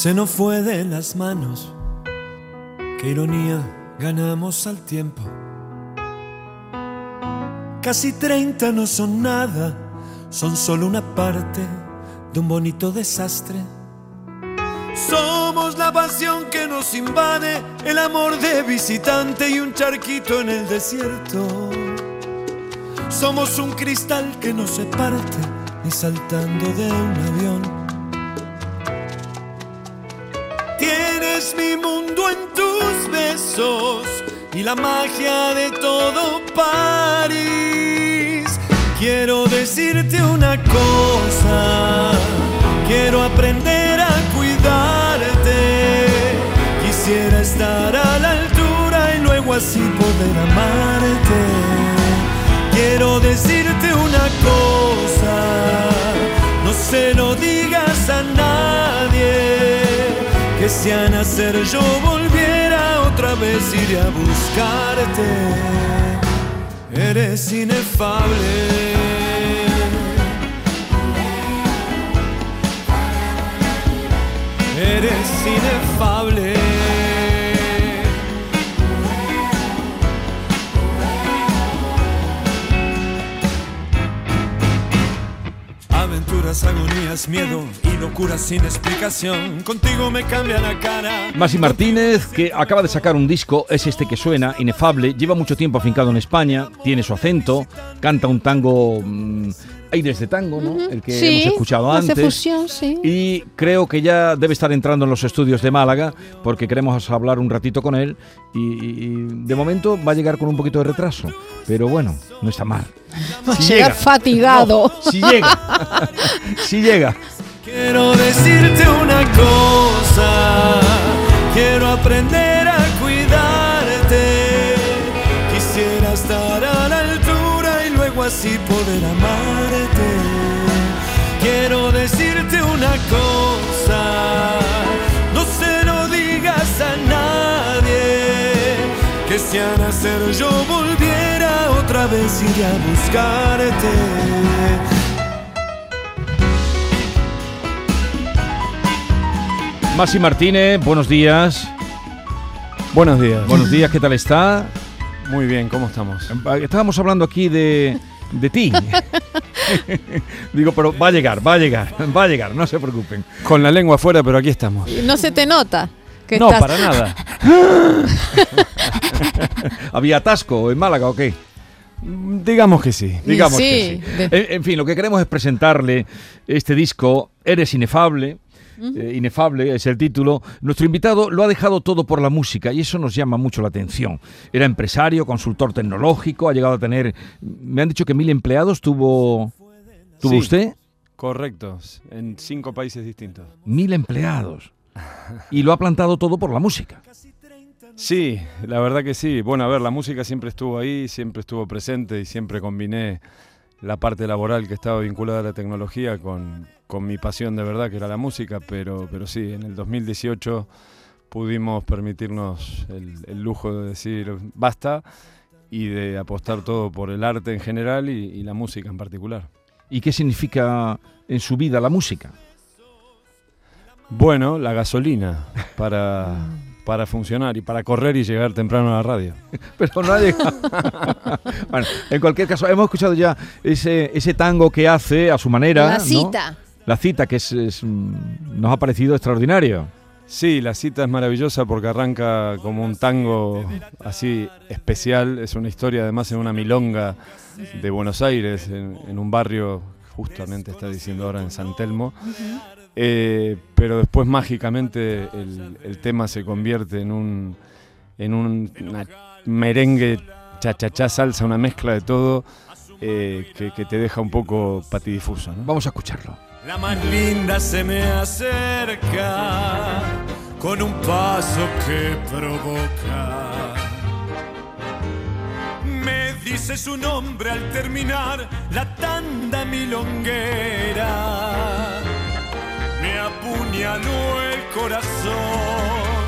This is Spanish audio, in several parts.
Se nos fue de las manos, qué ironía, ganamos al tiempo. Casi 30 no son nada, son solo una parte de un bonito desastre. Somos la pasión que nos invade, el amor de visitante y un charquito en el desierto. Somos un cristal que no se parte ni saltando de un avión. Y la magia de todo París. Quiero decirte una cosa, quiero aprender a cuidarte. Quisiera estar a la altura y luego así poder amarte. Quiero decirte una cosa, no se lo digas a nadie, que si a nacer yo volviera otra vez iré a buscarte. Eres inefable. Eres inefable. Aventuras, agonías, miedo y locuras sin explicación. Contigo me cambia la cara. Masi Martínez, que acaba de sacar un disco, es este que suena, inefable, lleva mucho tiempo afincado en España, tiene su acento, canta un tango, mm, aires de tango, ¿no? El que Sí, hemos escuchado hace antes. fusión, sí. Y creo que ya debe estar entrando en los estudios de Málaga, porque queremos hablar un ratito con él. Y, y de momento va a llegar con un poquito de retraso, pero bueno, no está mal. Va a Si llegar llega. fatigado. No, si llega, si llega. Quiero decirte una cosa, quiero aprender a cuidarte. Quisiera estar a la altura y luego así poder amarte. Quiero decirte una cosa, no se lo digas a nadie. Que si a nacer yo volviera otra vez iré a buscarte. Masi Martínez, buenos días. Buenos días. Buenos días, ¿qué tal está? Muy bien, ¿cómo estamos? Estábamos hablando aquí de, de ti. Digo, pero va a llegar, va a llegar, va a llegar, no se preocupen. Con la lengua afuera, pero aquí estamos. No se te nota. Que No, estás- para nada. ¿Había atasco en Málaga o qué? Mm, Digamos que sí. Digamos sí, que sí. de- En, en fin, lo que queremos es presentarle este disco, Eres Inefable. Eh, Inefable es el título. Nuestro invitado lo ha dejado todo por la música y eso nos llama mucho la atención. Era empresario, consultor tecnológico, ha llegado a tener, me han dicho que mil empleados tuvo, tuvo Sí. usted. Correcto, en cinco países distintos. Mil empleados. Y lo ha plantado todo por la música. Sí, la verdad que sí. Bueno, a ver, la música siempre estuvo ahí, siempre estuvo presente y siempre combiné la parte laboral que estaba vinculada a la tecnología con, con mi pasión de verdad, que era la música, pero, pero sí, en el 2018 pudimos permitirnos el, el lujo de decir basta y de apostar todo por el arte en general y, y la música en particular. ¿Y qué significa en su vida la música? Bueno, la gasolina para, para funcionar y para correr y llegar temprano a la radio. Pero no ha llegado. bueno, en cualquier caso, hemos escuchado ya ese, ese tango que hace a su manera. La ¿no? cita. La cita, que es, es, nos ha parecido extraordinario. Sí, la cita es maravillosa porque arranca como un tango así especial. Es una historia además en una milonga de Buenos Aires, en, en un barrio, justamente está diciendo ahora en San Telmo. Eh, pero después mágicamente el, el tema se convierte en un, en un una merengue, cha-cha-cha, salsa, una mezcla de todo eh, que, que te deja un poco patidifuso. ¿no? Vamos a escucharlo. La más linda se me acerca con un paso que provoca. Me dice su nombre al terminar la tanda milonguera. Me apuñaló el corazón,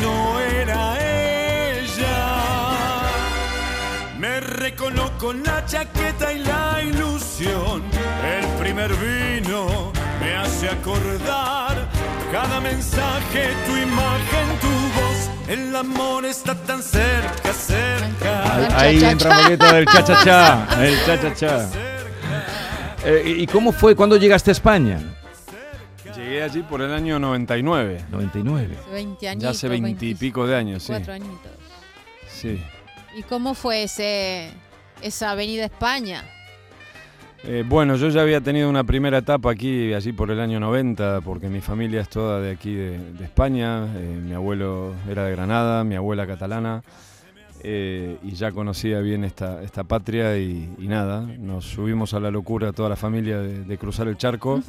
no era ella. Me recoló con la chaqueta y la ilusión. El primer vino me hace acordar cada mensaje, tu imagen, tu voz. El amor está tan cerca, cerca. Ahí, Cha, ahí cha, entra cha. un poquito del cha-cha-cha. El cha-cha-cha. Eh, ¿Y cómo fue? ¿Cuándo llegaste a España? Llegué allí por el año 99. 99. 20 años. Ya hace veintipico de años, sí. Cuatro añitos. Sí. ¿Y cómo fue ese, esa avenida España? Eh, bueno, yo ya había tenido una primera etapa aquí, allí por el año 90, porque mi familia es toda de aquí, de, de España. Eh, mi abuelo era de Granada, mi abuela catalana, eh, y ya conocía bien esta, esta patria y, y nada, nos subimos a la locura toda la familia de, de cruzar el charco.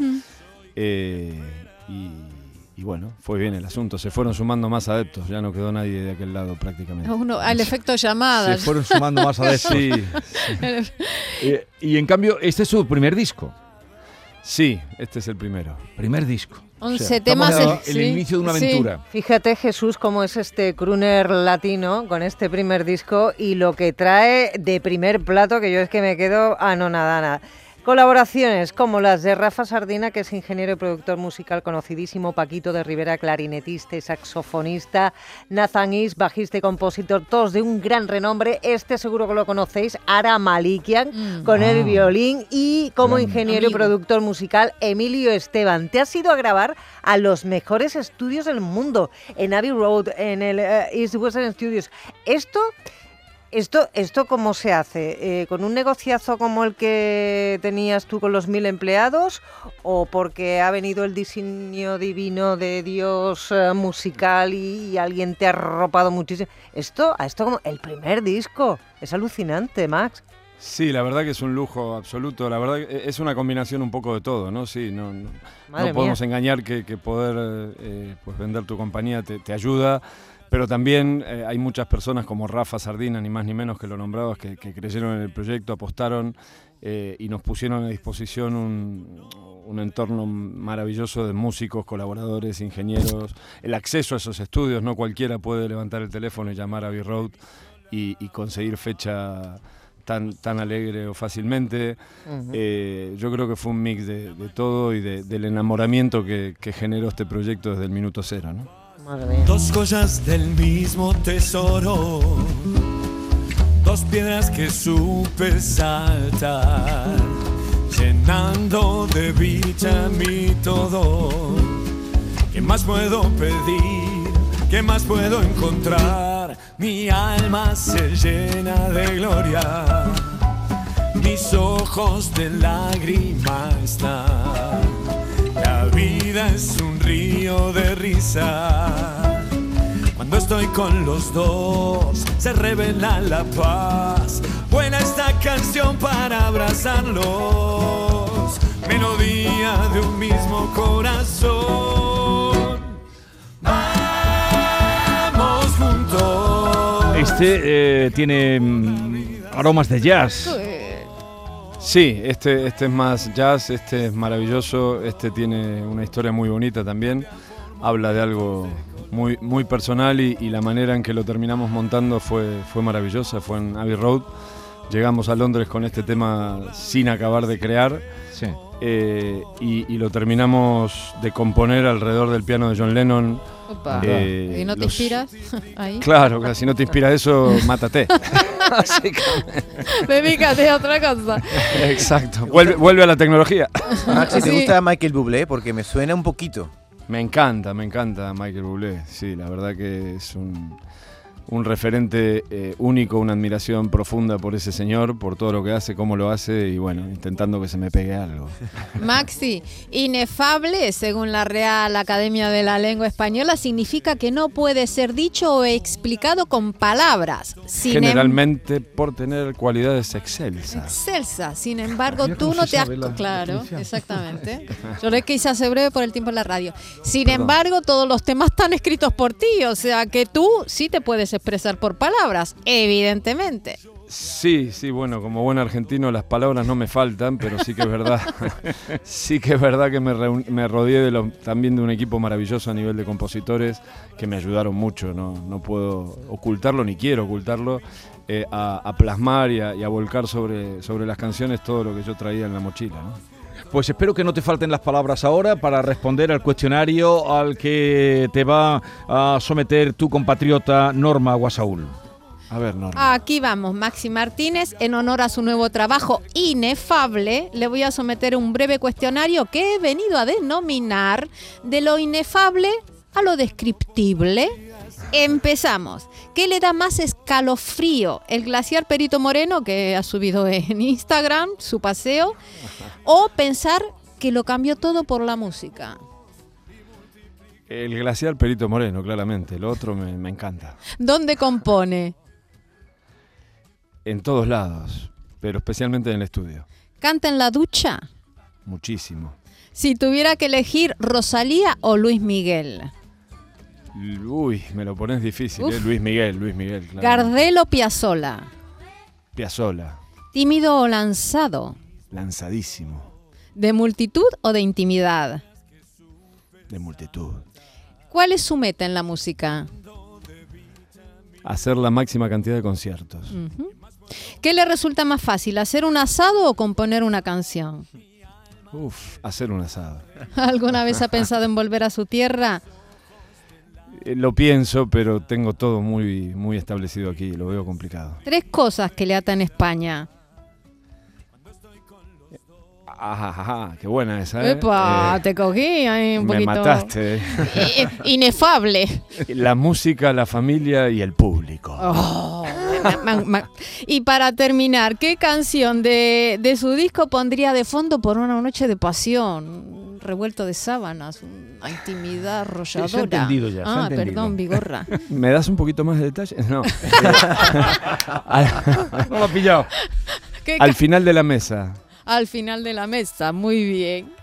Eh, y, y bueno, fue bien el asunto. Se fueron sumando más adeptos, ya no quedó nadie de aquel lado prácticamente. Uno, al efecto llamada. Se fueron sumando más adeptos. Sí, Eh, y en cambio, este es su primer disco. sí, este es el primero. Primer disco. 11 estamos temas. el- el sí, inicio de una sí. aventura. Fíjate Jesús cómo es este crooner latino con este primer disco y lo que trae de primer plato que yo es que me quedo anonadana. Colaboraciones como las de Rafa Sardina, que es ingeniero y productor musical conocidísimo, Paquito de Rivera, clarinetista y saxofonista, Nathan Is, bajista y compositor, todos de un gran renombre. Este seguro que lo conocéis, Ara Malikian, Mm. con el violín y como ingeniero y productor musical, Emilio Esteban. Te has ido a grabar a los mejores estudios del mundo, en Abbey Road, en el eh, East Western Studios. Esto... Esto, ¿Esto cómo se hace? Eh, ¿Con un negociazo como el que tenías tú con los mil empleados? ¿O porque ha venido el diseño divino de Dios eh, musical y, y alguien te ha arropado muchísimo? Esto, a esto como el primer disco. Es alucinante, Max. Sí, la verdad que es un lujo absoluto. La verdad que es una combinación un poco de todo, ¿no? Sí, no, no, podemos mía. engañar que, que poder eh, pues vender tu compañía te, te ayuda, pero también eh, hay muchas personas como Rafa Sardina, ni más ni menos que lo nombrabas, que, que creyeron en el proyecto, apostaron eh, y nos pusieron a disposición un, un entorno maravilloso de músicos, colaboradores, ingenieros, el acceso a esos estudios, no cualquiera puede levantar el teléfono y llamar a Abbey Road y, y conseguir fecha tan, tan alegre o fácilmente. Eh, yo creo que fue un mix de, de todo y de- del enamoramiento que, que generó este proyecto desde el minuto cero. ¿no? Dos joyas del mismo tesoro, dos piedras que supe saltar, llenando de dicha mi todo. ¿Qué más puedo pedir? ¿Qué más puedo encontrar? Mi alma se llena de gloria, mis ojos de lágrimas están. La vida es un río de risa. Cuando estoy con los dos, se revela la paz. Buena esta canción para abrazarlos. Melodía de un mismo corazón. Vamos juntos. Este eh, tiene mm, aromas de jazz. Sí, este, este es más jazz, este es maravilloso, este tiene una historia muy bonita también. Habla de algo muy, muy personal y, y la manera en que lo terminamos montando fue, fue maravillosa, fue en Abbey Road. Llegamos a Londres con este tema sin acabar de crear. Sí. eh, y, y lo terminamos de componer alrededor del piano de John Lennon. Opa. Eh, ¿Y no te los- inspiras ahí? Claro, si no te inspira eso, mátate. Dedícate a otra cosa. Exacto. Vuelve, vuelve a la tecnología. Maxi, ¿te Sí. gusta Michael Bublé? Porque me suena un poquito. Me encanta, me encanta Michael Bublé. Sí, la verdad que es un, un referente eh, único, una admiración profunda por ese señor, por todo lo que hace, cómo lo hace y bueno, intentando que se me pegue algo. Maxi, inefable, según la Real Academia de la Lengua Española, significa que no puede ser dicho o explicado con palabras. Sin em- Generalmente por tener cualidades excelsas. Excelsa, sin embargo, tú no te has... la Claro, definición. exactamente. Yo le quise hacer breve por el tiempo en la radio. Sin embargo, todos los temas están escritos por ti, o sea que tú sí te puedes expresar por palabras, evidentemente. Sí, sí, bueno, como buen argentino las palabras no me faltan, pero sí que es verdad, sí que es verdad que me, me rodeé también de un equipo maravilloso a nivel de compositores que me ayudaron mucho, no, no puedo ocultarlo ni quiero ocultarlo, eh, a, plasmar y a, y a volcar sobre, sobre las canciones todo lo que yo traía en la mochila. ¿no? Pues espero que no te falten las palabras ahora para responder al cuestionario al que te va a someter tu compatriota Norma Guasaúl. A ver, Norma. Aquí vamos, Maxi Martínez, en honor a su nuevo trabajo inefable, le voy a someter un breve cuestionario que he venido a denominar de lo inefable a lo descriptible. Empezamos. ¿Qué le da más escalofrío? ¿El glaciar Perito Moreno, que ha subido en Instagram su paseo? ¿O pensar que lo cambió todo por la música? El glaciar Perito Moreno, claramente. Lo otro me, me encanta. ¿Dónde compone? En todos lados, pero especialmente en el estudio. ¿Canta en la ducha? Muchísimo. Si tuviera que elegir Rosalía o Luis Miguel. Uy, me lo pones difícil. ¿eh? Luis Miguel, Luis Miguel. claro. Gardel o Piazzolla. Piazzolla, Tímido o lanzado. lanzadísimo, De multitud o de intimidad. de multitud. ¿Cuál es su meta en la música? Hacer la máxima cantidad de conciertos. ¿Qué le resulta más fácil, hacer un asado o componer una canción? Uf, hacer un asado. ¿Alguna vez ha pensado en volver a su tierra? Eh, Lo pienso, pero tengo todo muy, muy establecido aquí, lo veo complicado. Tres cosas que le atan España. Ajá, ajá, qué buena esa, ¿eh? Epa, Eh, te cogí ahí un me poquito. mataste. Eh, Inefable. La música, la familia y el público. Oh, Y para terminar, ¿qué canción de, de su disco pondría de fondo por una noche de pasión? Un revuelto de sábanas, una intimidad arrolladora. se ha entendido ya, se ha Ah, entendido. perdón, Vigorra. ¿Me das un poquito más de detalles? No. No lo ha pillado. ¿Qué al final de la mesa. Al final de la mesa, muy bien.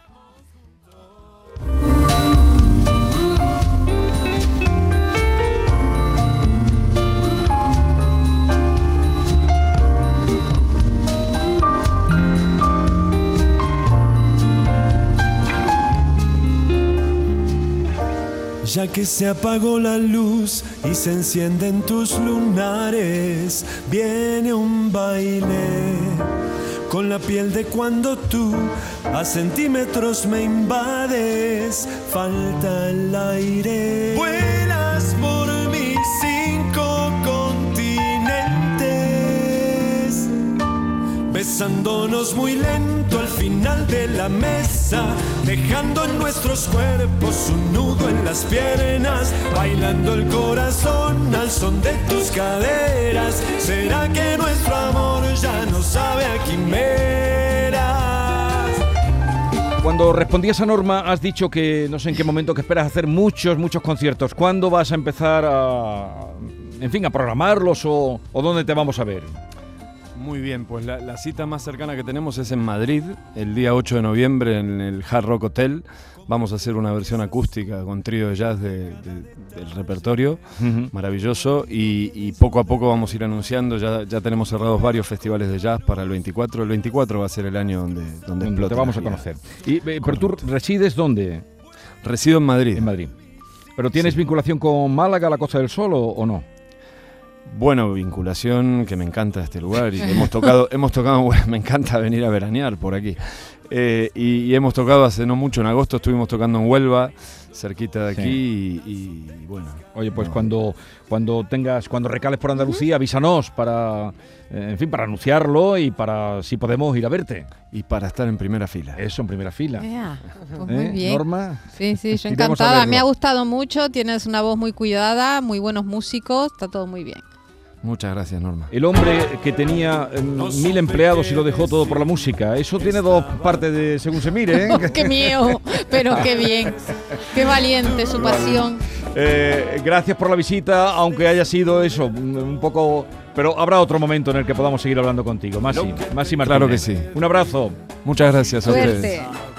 Ya que se apagó la luz y se encienden tus lunares, viene un baile con la piel de cuando tú a centímetros me invades, falta el aire. Besándonos muy lento al final de la mesa, dejando en nuestros cuerpos un nudo en las piernas, bailando el corazón al son de tus caderas. ¿Será que nuestro amor ya no sabe a quimeras? Cuando respondías a Norma, has dicho que no sé en qué momento que esperas hacer muchos, muchos conciertos. ¿Cuándo vas a empezar a, en fin, a programarlos o, o dónde te vamos a ver? Muy bien, pues la, la cita más cercana que tenemos es en Madrid, el día 8 de noviembre en el Hard Rock Hotel. Vamos a hacer una versión acústica con trío de jazz de- de- del repertorio, maravilloso, y, y poco a poco vamos a ir anunciando, ya, ya tenemos cerrados varios festivales de jazz para el 24. El 24 va a ser el año donde, donde Donde explote te vamos a conocer. Y, eh, ¿Pero tú resides dónde? Resido en Madrid. En Madrid. ¿Pero tienes Sí. vinculación con Málaga, la Costa del Sol o, o no? Bueno, vinculación, que me encanta este lugar y hemos tocado, hemos tocado, me encanta venir a veranear por aquí. Eh, y hemos tocado hace no mucho, en agosto estuvimos tocando en Huelva, cerquita de Sí. aquí, y, y bueno. Oye, pues no, cuando, cuando tengas, cuando recales por Andalucía, avísanos para, eh, en fin, para anunciarlo y para si podemos ir a verte. Y para estar en primera fila. Eso en primera fila. Ea, pues ¿Eh? muy bien. Norma. Sí, sí, yo encantada. Me ha gustado mucho. Tienes una voz muy cuidada, muy buenos músicos. Está todo muy bien. Muchas gracias, Norma. El hombre que tenía eh, mil empleados y lo dejó todo por la música. Eso tiene dos partes de según se mire. ¿eh? qué miedo, pero qué bien. Qué valiente su pasión. Eh, gracias por la visita, aunque haya sido eso, un un poco... Pero habrá otro momento en el que podamos seguir hablando contigo. Masi, Masi Martínez. Claro que sí. Un abrazo. Muchas gracias a ustedes. Suerte.